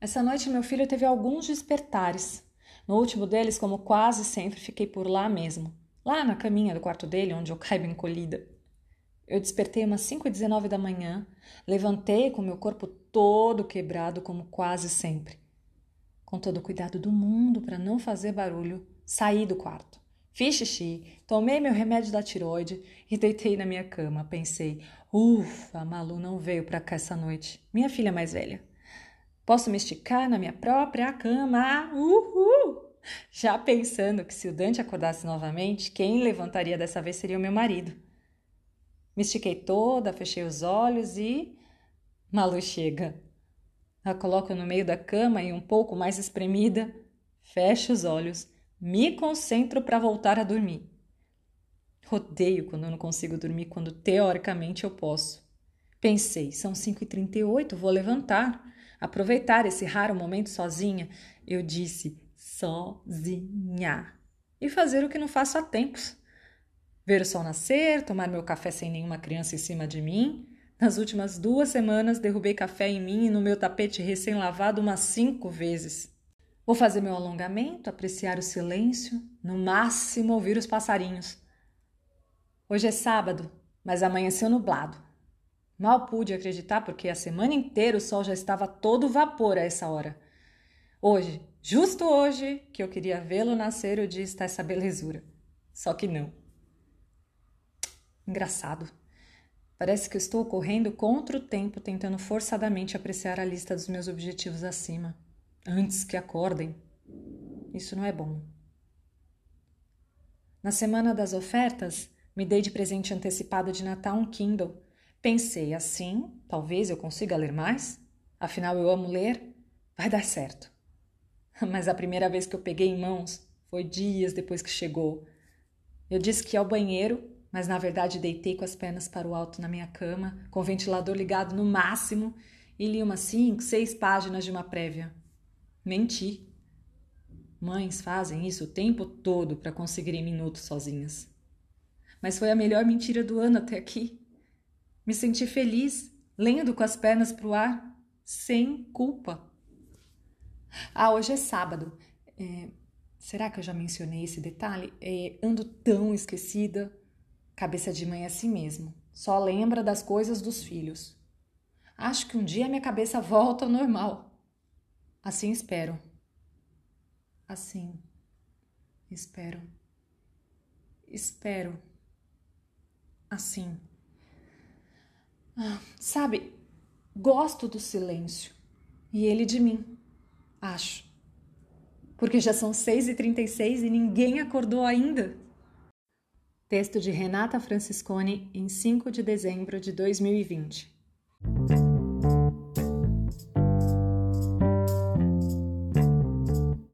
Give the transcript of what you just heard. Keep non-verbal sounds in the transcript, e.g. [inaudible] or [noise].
Essa noite meu filho teve alguns despertares. No último deles, como quase sempre, fiquei por lá mesmo, lá na caminha do quarto dele, onde eu caibo encolhida. Eu despertei umas 5 e 19 da manhã, levantei com meu corpo todo quebrado, como quase sempre. Com todo o cuidado do mundo para não fazer barulho, saí do quarto. Fiz xixi, tomei meu remédio da tiroide e deitei na minha cama. Pensei, ufa, Malu não veio para cá essa noite, minha filha mais velha. Posso me esticar na minha própria cama. Uhul! Já pensando que se o Dante acordasse novamente, quem levantaria dessa vez seria o meu marido. Me estiquei toda, fechei os olhos e. Malu chega. A coloco no meio da cama e um pouco mais espremida, fecho os olhos, me concentro para voltar a dormir. Odeio quando eu não consigo dormir quando teoricamente eu posso. Pensei, são 5h38, vou levantar aproveitar esse raro momento sozinha, eu disse sozinha. E fazer o que não faço há tempos. Ver o sol nascer, tomar meu café sem nenhuma criança em cima de mim. Nas últimas duas semanas, derrubei café em mim e no meu tapete recém-lavado umas cinco vezes. Vou fazer meu alongamento, apreciar o silêncio, no máximo ouvir os passarinhos. Hoje é sábado, mas amanheceu nublado. Mal pude acreditar porque a semana inteira o sol já estava todo vapor a essa hora. Hoje, justo hoje, que eu queria vê-lo nascer, o dia está essa belezura. Só que não. Engraçado. Parece que eu estou correndo contra o tempo, tentando forçadamente apreciar a lista dos meus objetivos acima, antes que acordem. Isso não é bom. Na semana das ofertas, me dei de presente antecipado de Natal um Kindle Pensei assim, talvez eu consiga ler mais, afinal eu amo ler, vai dar certo. [laughs] Mas a primeira vez que eu peguei em mãos foi dias depois que chegou. Eu disse que ia ao banheiro, mas na verdade deitei com as pernas para o alto na minha cama, com o ventilador ligado no máximo, e li umas cinco, seis páginas de uma prévia. Menti. Mães fazem isso o tempo todo para conseguirem minutos sozinhas. Mas foi a melhor mentira do ano até aqui. Me senti feliz, lendo com as pernas para o ar, sem culpa. Ah, hoje é sábado. É, será que eu já mencionei esse detalhe? É, ando tão esquecida. Cabeça de mãe é assim mesmo. Só lembra das coisas dos filhos. Acho que um dia minha cabeça volta ao normal. Assim espero. Assim espero. Espero. Assim. Ah, sabe, gosto do silêncio. E ele de mim, acho. Porque já são 6h36 e ninguém acordou ainda. Texto de Renata Franciscone em 5 de dezembro de 2020.